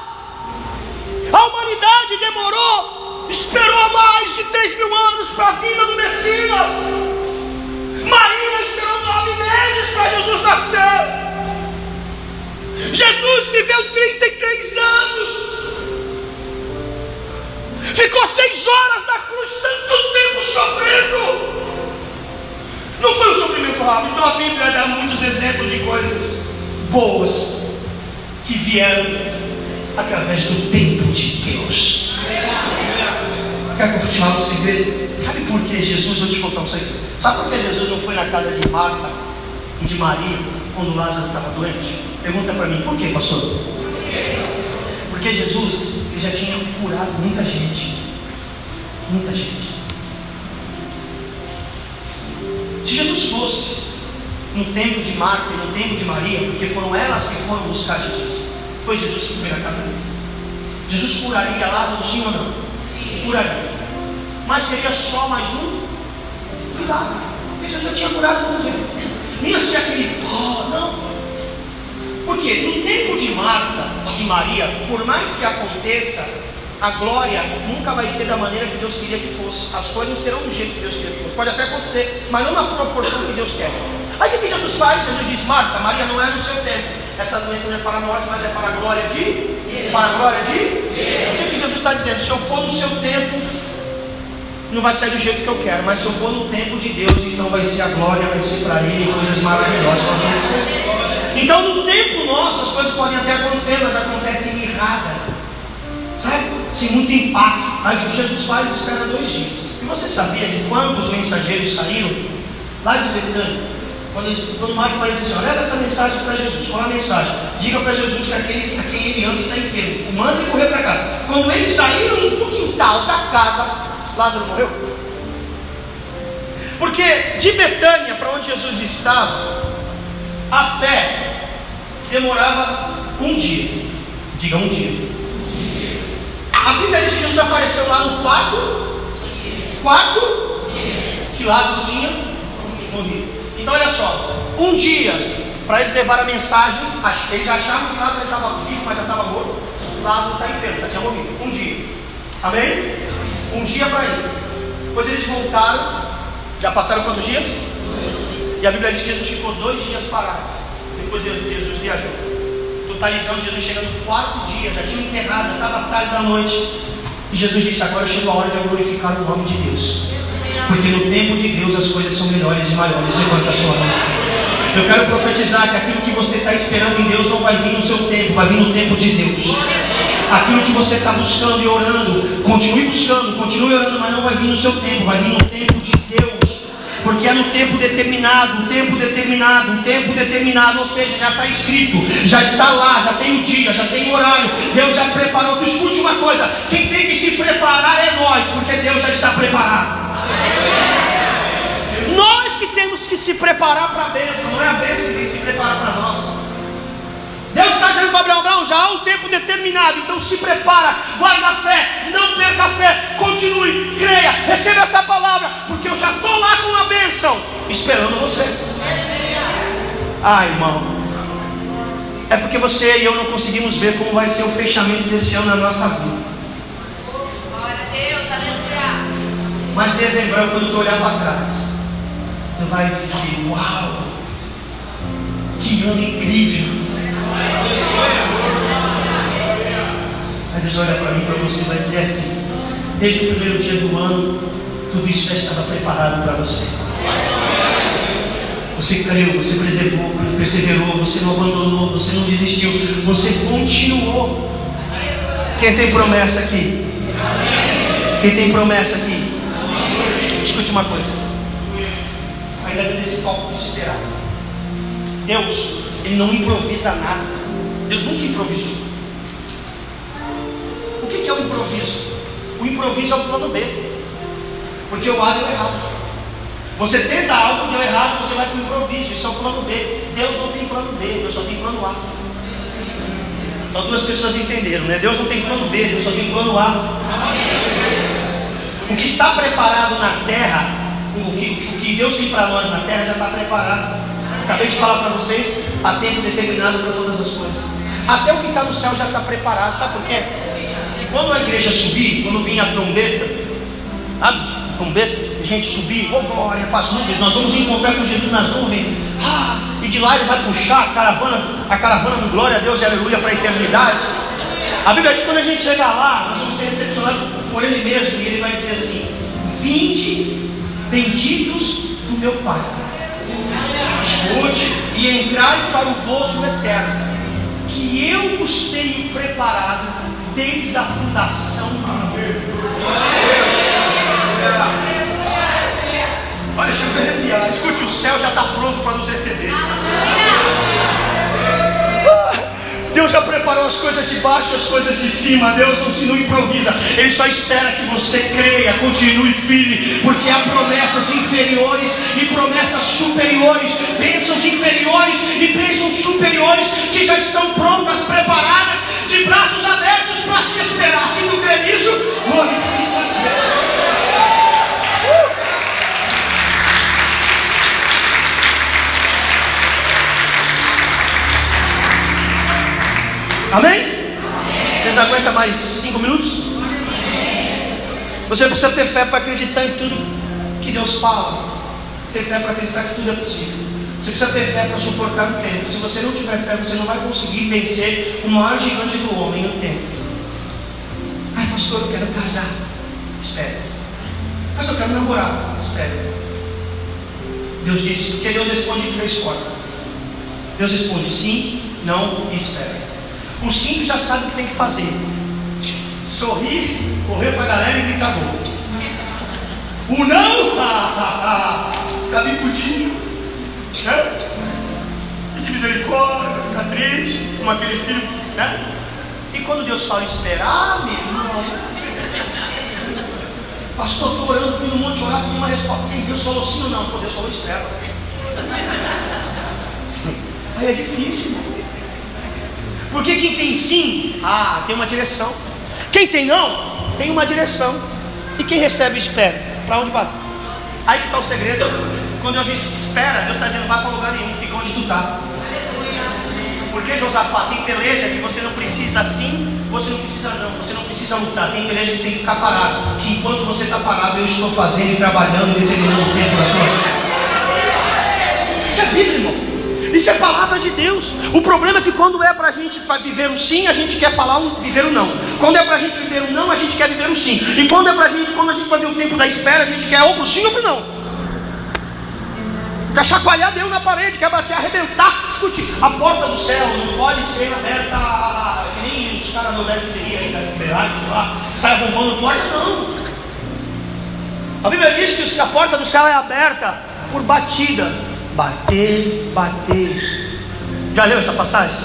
A humanidade demorou, esperou mais de 3 mil anos para a vinda do Messias. Maria esperou nove meses para Jesus nascer. Jesus viveu 33 anos. Ficou seis horas na cruz, tanto tempo sofrendo. Não foi um sofrimento rápido. Então a Bíblia dá muitos exemplos de coisas boas que vieram através do tempo de Deus. Quer fale um segredo? Sabe por que Jesus, vou te contar um segredo. Sabe por que Jesus não foi na casa de Marta e de Maria quando Lázaro estava doente? Pergunta para mim, por que, pastor? Porque Jesus ele já tinha curado muita gente. Muita gente. Se Jesus fosse no tempo de Marta e no tempo de Maria, porque foram elas que foram buscar Jesus, foi Jesus que foi na casa deles. Jesus curaria Lázaro, sim ou não? Curaria. Mas seria só mais um cuidado. Porque Jesus já tinha curado gente. Não ia ser aquele, oh, não. Porque no tempo de Marta e Maria, por mais que aconteça, a glória nunca vai ser da maneira que Deus queria que fosse. As coisas serão do jeito que Deus queria que fosse. Pode até acontecer, mas não na proporção que Deus quer. Aí o que Jesus faz? Jesus diz: Marta, Maria não é no seu tempo. essa doença não é para morte, mas é para a glória de? Para a glória de? O que, que Jesus está dizendo? Se eu for no seu tempo, não vai sair do jeito que eu quero, mas se eu for no tempo de Deus, então vai ser a glória, vai ser para Ele coisas maravilhosas. Então, no tempo nosso, as coisas podem até acontecer, mas acontecem errada, sabe? Sem muito impacto. Aí o que Jesus faz, espera dois dias. E você sabia quando os mensageiros saíram lá de Betânia, quando, quando Marco aparece assim, leva essa mensagem para Jesus, qual a mensagem? Diga para Jesus que aquele a quem ele ama está enfermo. Manda ele correr para cá. Quando eles saíram do quintal da casa, Lázaro morreu? Porque de Betânia, para onde Jesus estava, a pé demorava um dia. Diga um dia. A Bíblia diz que Jesus apareceu lá no quarto, quarto que Lázaro tinha morrido. Então olha só, um dia para eles levar a mensagem, eles achavam que Lázaro estava vivo, mas já estava morto. Lázaro está enfermo, já tinha morrido. Um dia. Amém? um dia para ir. Depois eles voltaram, já passaram quantos dias? E a Bíblia diz que Jesus ficou dois dias parado. Depois Jesus viajou. Totalizando, Jesus chega no quarto dia, já tinha enterrado, já estava tarde da noite. E Jesus disse: Agora chegou a hora de eu glorificar o nome de Deus. Porque no tempo de Deus as coisas são melhores e maiores. Levanta a sua mão. Eu quero profetizar que aquilo que você está esperando em Deus não vai vir no seu tempo, vai vir no tempo de Deus aquilo que você está buscando e orando, continue buscando, continue orando, mas não vai vir no seu tempo, vai vir no tempo de Deus, porque é no tempo determinado, um tempo determinado, um tempo determinado, ou seja, já está escrito, já está lá, já tem o um dia, já tem o um horário, Deus já preparou. Escute uma coisa: quem tem que se preparar é nós, porque Deus já está preparado. Nós que temos que se preparar para a bênção, não é a bênção que tem que se preparar para nós. Deus está dizendo para Abraão, não, já há um tempo determinado, então se prepara, guarda a fé, não perca a fé, continue, creia, receba essa palavra, porque eu já estou lá com a bênção, esperando vocês. Ah, irmão, é porque você e eu não conseguimos ver como vai ser o fechamento desse ano na nossa vida. Mas dezembro, quando tu olhar para trás, tu vai dizer, uau, que ano incrível. Aí Deus olha para mim, para você e vai dizer, é filho, desde o primeiro dia do ano, tudo isso já estava preparado para você. Você creu, você preservou, perseverou, você não abandonou, você não desistiu, você continuou. Quem tem promessa aqui? Quem tem promessa aqui? Escute uma coisa. Ainda nesse palco considerado. Deus ele não improvisa nada. Deus nunca improvisou. O que é o improviso? O improviso é o plano B. Porque o A deu errado. Você tenta algo, deu errado, você vai para o improviso. Isso é o plano B. Deus não tem plano B, Deus só tem plano A. Duas pessoas entenderam, né? Deus não tem plano B, Deus só tem plano A. O que está preparado na terra, o que, o que Deus tem para nós na terra já está preparado. Acabei de falar para vocês, há tempo determinado para todas as coisas. Até o que está no céu já está preparado. Sabe por quê? E quando a igreja subir, quando vinha a trombeta, a trombeta, a gente subir, oh glória para as nuvens, nós vamos encontrar com Jesus nas nuvens. Ah, e de lá ele vai puxar a caravana, a caravana do glória a Deus e aleluia para a eternidade. A Bíblia diz que quando a gente chegar lá, nós vamos ser recepcionados por Ele mesmo, e Ele vai dizer assim: Vinde, benditos do meu Pai escute e entrai para o gozo eterno, que eu vos tenho preparado desde a fundação do mundo. Olha, deixa eu arrepiar. Escute, o céu já está pronto para nos receber. Deus já preparou as coisas de baixo e as coisas de cima. Deus não, não improvisa. Ele só espera que você creia, continue firme, porque há promessas inferiores e promessas superiores, bênçãos inferiores e bênçãos superiores que já estão prontas, preparadas, de braços abertos para te esperar. Se tu crê nisso, glorifica Deus. Amém? Amém? Vocês aguentam mais cinco minutos? Amém. Você precisa ter fé para acreditar em tudo que Deus fala. Ter fé para acreditar que tudo é possível. Você precisa ter fé para suportar o tempo. Se você não tiver fé, você não vai conseguir vencer o maior gigante do homem, o tempo. Ai, pastor, eu quero casar. Espera. Pastor, eu quero namorar. Espera. Deus disse, porque Deus responde de três formas. Deus responde sim, não e espera. O sim já sabe o que tem que fazer. Sorrir, correr para a galera e gritar gol. O não, ficar bem putinho né? de misericórdia, ficar triste, como aquele filho, né? E quando Deus fala esperar, meu irmão, pastor, estou orando, fui no monte orar, uma resposta. E Deus falou sim ou não? Pô, Deus falou espera. Aí é difícil, irmão. Porque quem tem sim, ah, tem uma direção. Quem tem não, tem uma direção. E quem recebe espera. Para onde vai? Aí que está o segredo. Quando Deus diz espera, Deus está dizendo vai para lugar nenhum, fica onde tu está. Porque Josafá tem peleja que você não precisa assim, você não precisa não, você não precisa lutar. Tem peleja que tem que ficar parado. Que enquanto você está parado, eu estou fazendo e trabalhando determinando o tempo da Isso é Bíblia, irmão. Isso é palavra de Deus. O problema é que quando é para a gente viver o sim, a gente quer falar um, viver o não. Quando é para a gente viver o não, a gente quer viver o sim. E quando é para a gente, quando a gente vai ver o tempo da espera, a gente quer ou para o sim ou para o não. Quer chacoalhar Deus na parede, quer bater, arrebentar. Escute, a porta do céu não pode ser aberta que nem os caras do FBI aí, da FBI, sei lá, sai arrombando porta, não. A Bíblia diz que a porta do céu é aberta por batida. Bater, bater. Já leu essa passagem?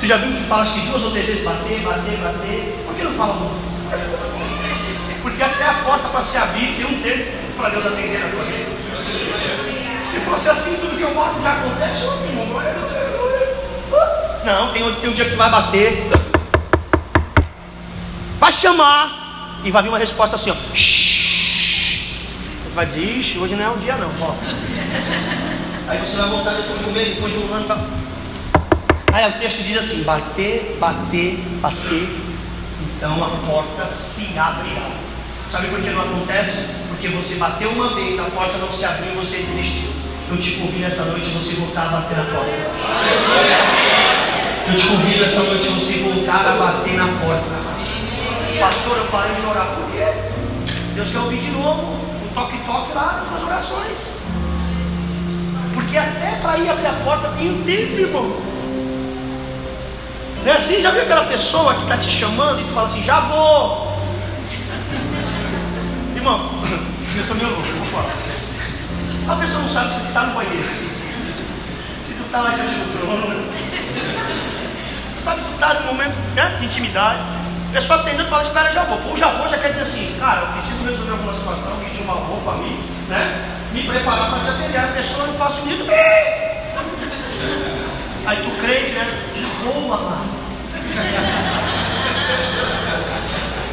Tu já viu que fala que duas ou três vezes bater, bater, bater? Por que não fala muito? Porque até a porta para se abrir tem um tempo para Deus atender a tua vida. Se fosse assim, tudo que eu boto já acontece, irmão. Não, tem, tem um dia que vai bater, vai chamar, e vai vir uma resposta assim: ó. Shhh. Vai dizer, Ixi, hoje não é um dia, não. Ó. Aí você vai voltar depois de um mês, depois de um ano. Tá... Aí o texto diz assim: bater, bater, bater. Então a porta se abrirá. Sabe por que não acontece? Porque você bateu uma vez, a porta não se abriu e você desistiu. Eu te convido essa noite você voltar a bater na porta. Eu te convido essa noite você voltar a bater na porta. Pastor, eu parei de orar por quê? Deus quer ouvir de novo o toque-toque lá nas orações. Porque até para ir abrir a porta tem um tempo, irmão. Não é assim? Já viu aquela pessoa que está te chamando e tu fala assim, já vou. Irmão, eu sou meu louco, vou falar. A pessoa não sabe se tu está no banheiro, se tu está lá diante do trono. Sabe se tu está no momento né, de intimidade. A pessoa atendendo fala, espera, já vou. O já vou já quer dizer assim, cara, eu preciso resolver alguma situação, pedir uma roupa mim, né? Me preparar para te atender. A pessoa não passa um minuto. Aí tu crente, né? Já vou, amado.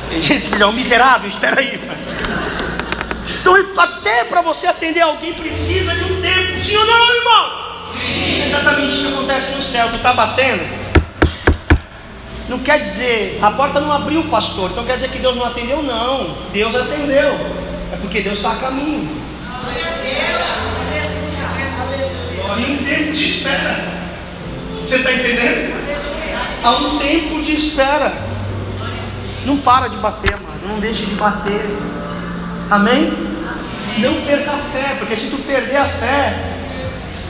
Tem gente que já é um miserável, espera aí. Então, até para você atender alguém precisa de um tempo. Sim ou não, irmão? Sim. Exatamente isso que acontece no céu. Tu está batendo. Não quer dizer, a porta não abriu, pastor. Então quer dizer que Deus não atendeu? Não. Deus atendeu. É porque Deus está a caminho. E um tempo de espera. Você está entendendo? Há um tempo de espera. Não para de bater, mano. Não deixe de bater. Amém? Não perca a fé, porque se tu perder a fé,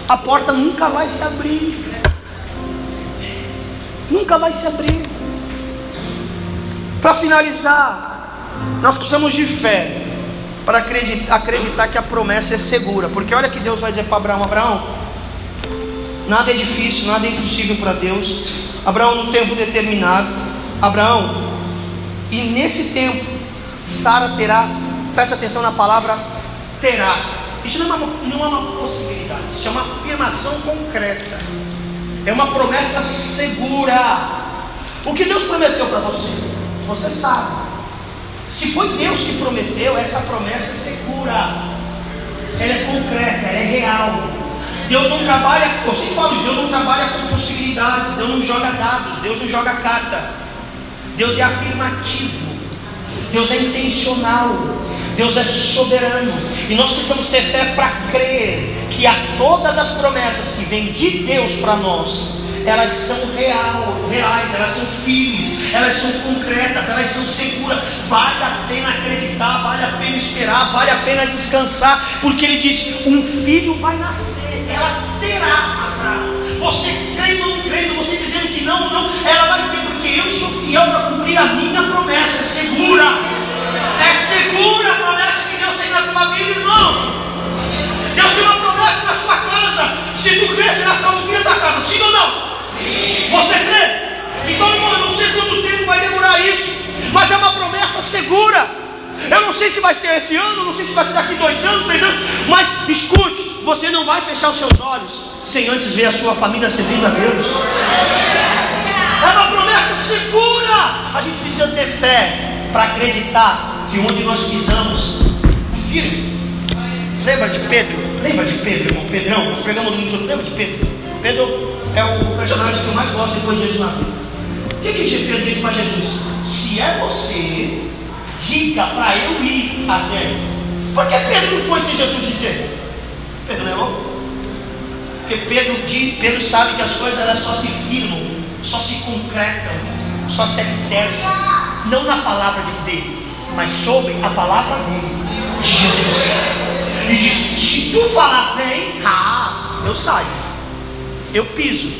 a porta nunca vai se abrir. Nunca vai se abrir. Para finalizar, nós precisamos de fé para acreditar, acreditar que a promessa é segura. Porque olha que Deus vai dizer para Abraão: Abraão, nada é difícil, nada é impossível para Deus. Abraão, no tempo determinado, Abraão, e nesse tempo, Sara terá, presta atenção na palavra terá. Isso não é, uma, não é uma possibilidade, isso é uma afirmação concreta, é uma promessa segura. O que Deus prometeu para você, você sabe. Se foi Deus que prometeu, essa promessa é segura, ela é concreta, ela é real. Deus não trabalha, eu sempre falo, Deus não trabalha com possibilidades, Deus não joga dados, Deus não joga carta. Deus é afirmativo, Deus é intencional, Deus é soberano e nós precisamos ter fé para crer que a todas as promessas que vêm de Deus para nós, elas são real, reais, elas são firmes, elas são concretas, elas são seguras. Vale a pena acreditar, vale a pena esperar, vale a pena descansar, porque ele diz: um filho vai nascer, ela terá Abraão. Você crendo ou não crendo, você dizendo que não, não, ela vai ter, porque eu sou fiel para cumprir a minha promessa, é segura. É segura a promessa que Deus tem na tua vida, irmão. Deus tem uma promessa na sua casa. Se tu crer, será salvo da casa. Sim ou não? Você crê? Então, irmão, eu não sei quanto tempo vai demorar isso. Mas é uma promessa segura. Eu não sei se vai ser esse ano, não sei se vai ser daqui dois anos, três anos, mas escute, você não vai fechar os seus olhos sem antes ver a sua família servindo a Deus. É uma promessa segura. A gente precisa ter fé para acreditar que onde nós pisamos, firme. Lembra de Pedro? Lembra de Pedro, irmão? Pedrão? Nós pregamos no sobre. Lembra de Pedro? Pedro é o personagem que eu mais gosto depois de Jesus na vida. O que, que Pedro disse para Jesus? Se é você, diga para eu ir até. Por que Pedro não foi sem Jesus dizer? Pedro não é? Porque Pedro, Pedro sabe que as coisas elas só se firmam, só se concretam, só se alicerçam, não na palavra de Deus mas sobre a palavra dele, de Jesus. E diz: se tu falar vem, ah, eu saio, eu piso,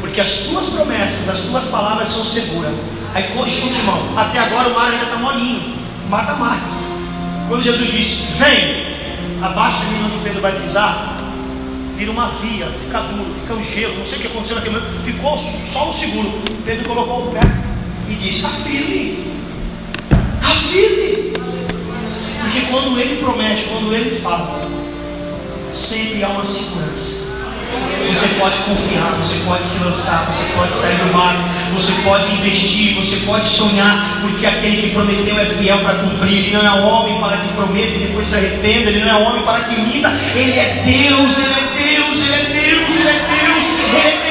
porque as tuas promessas, as tuas palavras são seguras. Aí escute, irmão, até agora o mar ainda está molinho, o mar. Quando Jesus disse: vem, abaixo de mim onde Pedro vai pisar, vira uma via, fica duro, fica o gelo, não sei o que aconteceu naquele momento, ficou só o seguro. Pedro colocou o pé e disse: está firme, Está firme. Porque quando ele promete, quando ele fala, sempre há uma segurança. Você pode confiar, você pode se lançar, você pode sair do mar, você pode investir, você pode sonhar, porque aquele que prometeu é fiel para cumprir. Ele não é homem para que prometa e depois se arrependa, ele não é homem para que minta. Ele é Deus, ele é Deus, ele é Deus, ele é Deus, ele é Deus.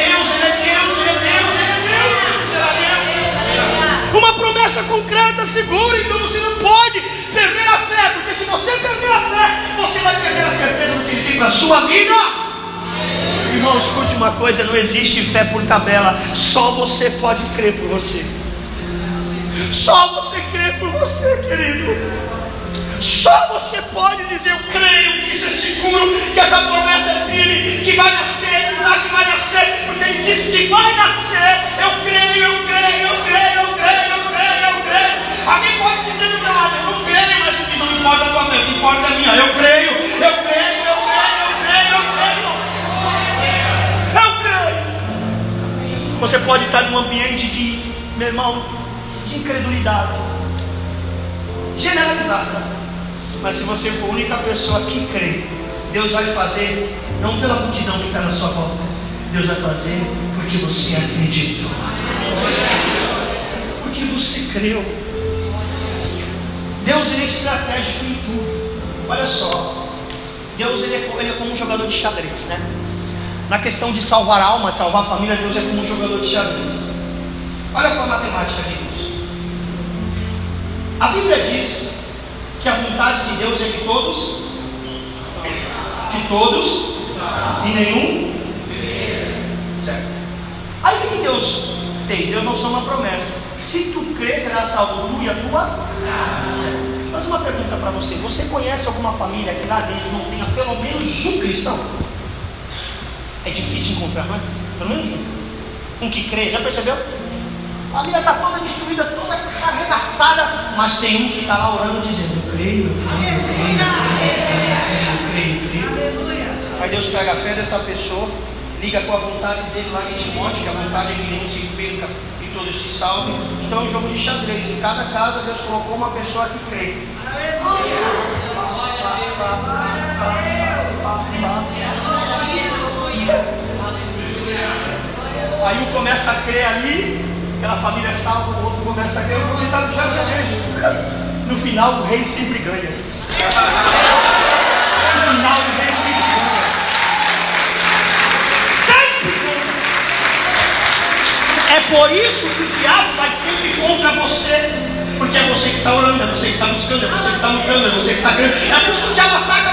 uma promessa concreta, segura, então você não pode perder a fé, porque se você perder a fé, você vai perder a certeza do que ele tem para a sua vida. Irmão, escute uma coisa: não existe fé por tabela, só você pode crer por você. Só você crê por você, querido. Só você pode dizer: Eu creio que isso é seguro, que essa promessa é firme, que vai nascer, Isaac vai nascer, porque ele disse que vai nascer. Eu creio, eu creio, eu creio, eu creio, eu creio, eu creio. Alguém pode dizer do meu lado: Eu não creio, mas diz, não importa a tua fé, o que importa é a minha. Eu creio, eu creio, Você pode estar num ambiente de, meu irmão, de incredulidade generalizada. Mas se você for a única pessoa que crê, Deus vai fazer, não pela multidão que está na sua volta, Deus vai fazer porque você acreditou. Porque você creu. Deus ele é estratégico em tudo. Olha só. Deus ele é, ele é como um jogador de xadrez, né? Na questão de salvar almas, salvar a família, Deus é como um jogador de xadrez. Olha com a matemática de Deus. A Bíblia diz que a vontade de Deus é que todos, que todos e nenhum. Certo. Aí o que Deus fez? Deus não só uma promessa. Se tu crer, salvo tu e a tua casa. Faz uma pergunta para você. Você conhece alguma família que lá dentro não tenha pelo menos um cristão? É difícil encontrar, não é? Pelo menos um. Um que crê, já percebeu? A família está toda destruída, toda arregaçada, mas tem um que está lá orando dizendo, eu creio, eu creio, eu creio, eu creio, eu creio, eu creio. Aí Deus pega a fé dessa pessoa, liga com a vontade dele lá em Timóteo, que a vontade é que nenhum se perca e todos se salvem. Então é um jogo de xadrez. Em cada casa Deus colocou uma pessoa que crê. Aí um começa a crer ali, aquela família é salva, o outro começa a ganhar, o outro está no xadrez. No final, o rei sempre ganha. No final, o rei sempre ganha. Sempre ganha. É por isso que o diabo vai sempre contra você. Porque é você que está orando, é você que está buscando, é você que está lutando, é você que está ganhando. É por isso que o diabo ataca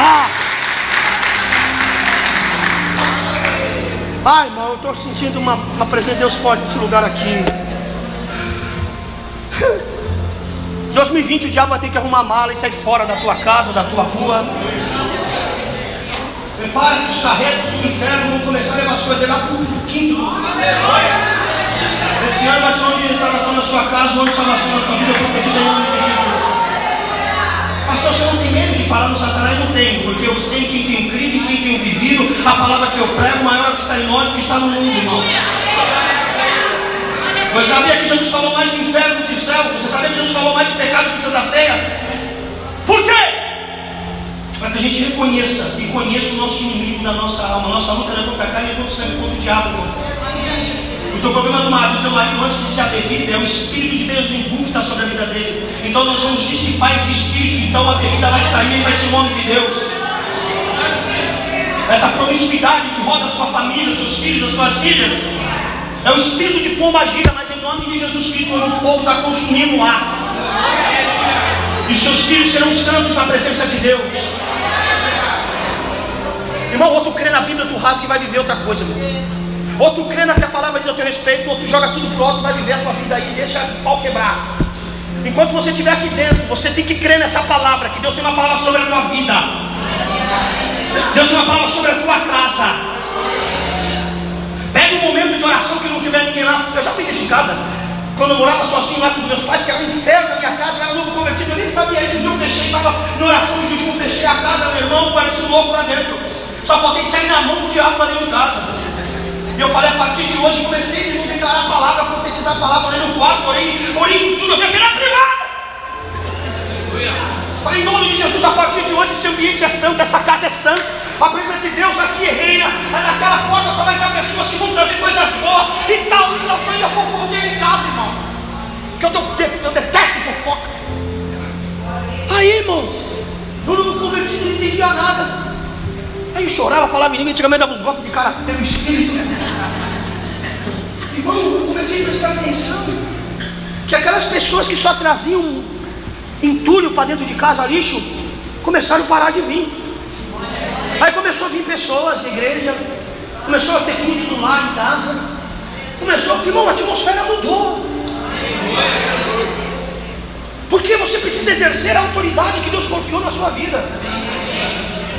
Ah! Ai, irmão, eu estou sentindo uma, uma presença de Deus forte nesse lugar aqui. 2020 o diabo vai ter que arrumar mala e sair fora da tua casa, da tua rua. Prepara que os carretos do inferno vão começar a levar as coisas lá para o quinto. Esse ano vai ser um ano de restauração na sua casa, um ano de salvação na sua vida, eu profetizo em nome de Jesus. Você não tem medo de falar no Satanás? Não tenho, porque eu sei quem tem crido e quem tem vivido. A palavra que eu prego maior é que está em nós que está no mundo, irmão. Você sabia que Jesus falou mais do inferno do que do céu? Você sabia que Jesus falou mais do pecado do que da ceia? Por quê? Para que a gente reconheça e conheça o nosso inimigo da nossa alma. Nossa luta não é contra a carne, é contra o sangue, contra o diabo. Então o problema do marido, teu marido, antes de ser a bebida, é o espírito de Deus em que está sobre a vida dele. Então nós vamos dissipar esse espírito. Então a bebida vai sair e vai ser o nome de Deus. Essa promiscuidade que roda a sua família, seus filhos, as suas filhas, é o espírito de pomba gira, mas em nome de Jesus Cristo, o fogo está consumindo lá. E seus filhos serão santos na presença de Deus. Irmão, outro crê na Bíblia, tu rasga e vai viver outra coisa, irmão. Outro crê na que a palavra diz a teu respeito, outro joga tudo pro alto, vai viver a tua vida aí, deixa o pau quebrar. Enquanto você estiver aqui dentro, você tem que crer nessa palavra, que Deus tem uma palavra sobre a tua vida. Deus tem uma palavra sobre a tua casa. Pega um momento de oração que não tiver ninguém lá. Eu já fiz isso em casa. Quando eu morava sozinho lá com os meus pais, que era um inferno na minha casa, eu era novo convertido, eu nem sabia isso. Eu fechei, estava na oração, de jejum, fechei a casa, meu irmão, parecia um louco lá dentro. Só faltei sair na mão com o diabo para dentro de casa. E eu falei, a partir de hoje, comecei a declarar a palavra, a profetizar a palavra, orei no quarto, orei, orei em tudo, eu aqui na privada. Falei, em nome de Jesus, a partir de hoje, esse ambiente é santo, essa casa é santa. A presença de Deus aqui reina. Naquela porta só vai ter pessoas que vão trazer coisas boas. E tal, e tal, só ainda fofoqueiro em casa, irmão. Porque eu, eu, eu detesto fofoca. Aí, irmão, eu não convertido, não entendia nada. Aí chorava, falava em língua, antigamente dava uns golpes de cara pelo espírito. Irmão, eu comecei a prestar atenção que aquelas pessoas que só traziam entulho para dentro de casa, lixo, começaram a parar de vir. Aí começou a vir pessoas igreja, começou a ter culto no lar, em casa. Começou, irmão, a atmosfera mudou. Porque você precisa exercer a autoridade que Deus confiou na sua vida.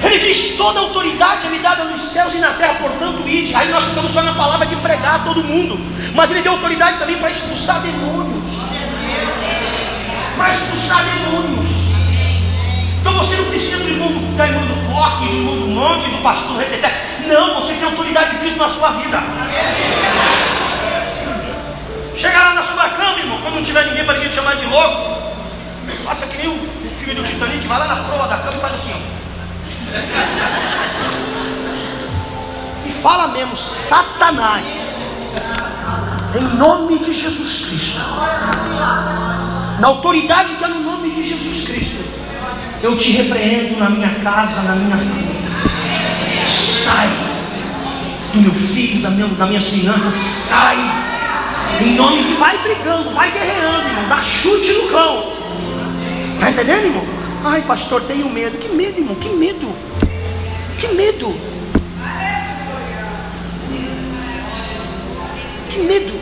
Ele diz: toda autoridade é me dada nos céus e na terra, portanto, ide. Aí nós ficamos só na palavra de pregar a todo mundo. Mas ele deu autoridade também para expulsar demônios. Para expulsar demônios. Então você não precisa do irmão do, da irmã do coque, do irmão do monte, do pastor reteté. Não, você tem autoridade de Cristo na sua vida. Chega lá na sua cama, irmão, quando não tiver ninguém para ninguém te chamar de louco. Faça que nem o filme do Titanic, vai lá na proa da cama e faz assim, ó. E fala mesmo, Satanás, em nome de Jesus Cristo, na autoridade que é no nome de Jesus Cristo, eu te repreendo na minha casa, na minha família. Sai do meu filho, da minha, das minhas finanças, sai. Em nome de vai brigando, vai guerreando, irmão, dá chute no cão. Tá entendendo, irmão? Ai, pastor, tenho medo. Que medo, irmão? Que medo? Que medo? Que medo?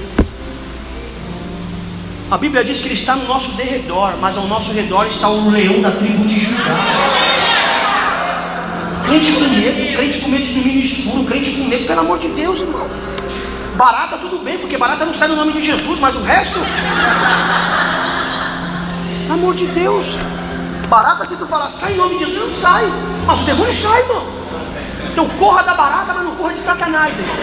A Bíblia diz que ele está no nosso derredor, mas ao nosso redor está o leão da tribo de Judá. Crente com medo, crente com medo de domínio escuro, crente com medo, pelo amor de Deus, irmão. Barata tudo bem, porque barata não sai no nome de Jesus, mas o resto. Amor de Deus. Barata, se tu falar sai em nome de Jesus, não sai. Mas o demônio sai, irmão. Então corra da barata, mas não corra de Satanás, irmão.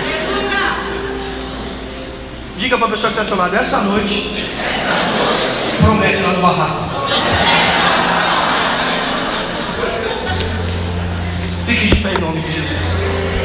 Diga para a pessoa que está do seu lado, essa noite, promete lá no barraco.